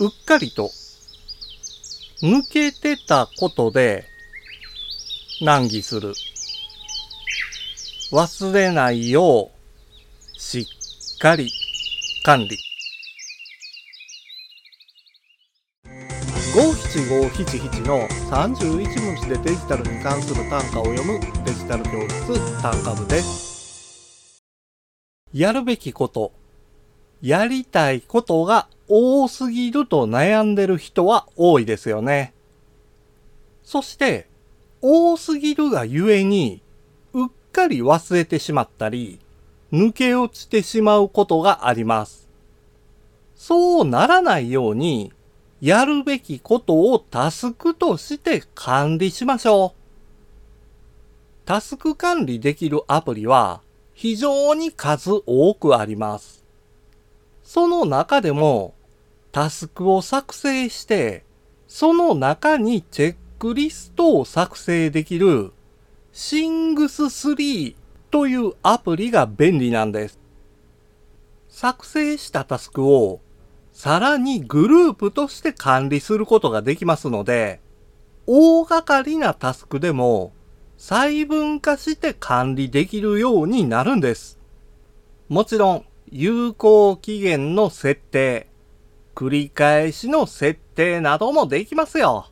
うっかりと抜けてたことで難儀する。忘れないようしっかり管理。五七五七七の31文字でデジタルに関する単価を読むデジタル教室単価部です。やるべきこと、やりたいことが多すぎると悩んでる人は多いですよね。そして、多すぎるがゆえに、うっかり忘れてしまったり、抜け落ちてしまうことがあります。そうならないように、やるべきことをタスクとして管理しましょう。タスク管理できるアプリは非常に数多くあります。その中でもタスクを作成して、その中にチェックリストを作成できる Sings3 というアプリが便利なんです。作成したタスクをさらにグループとして管理することができますので、大掛かりなタスクでも細分化して管理できるようになるんです。もちろん、有効期限の設定、繰り返しの設定などもできますよ。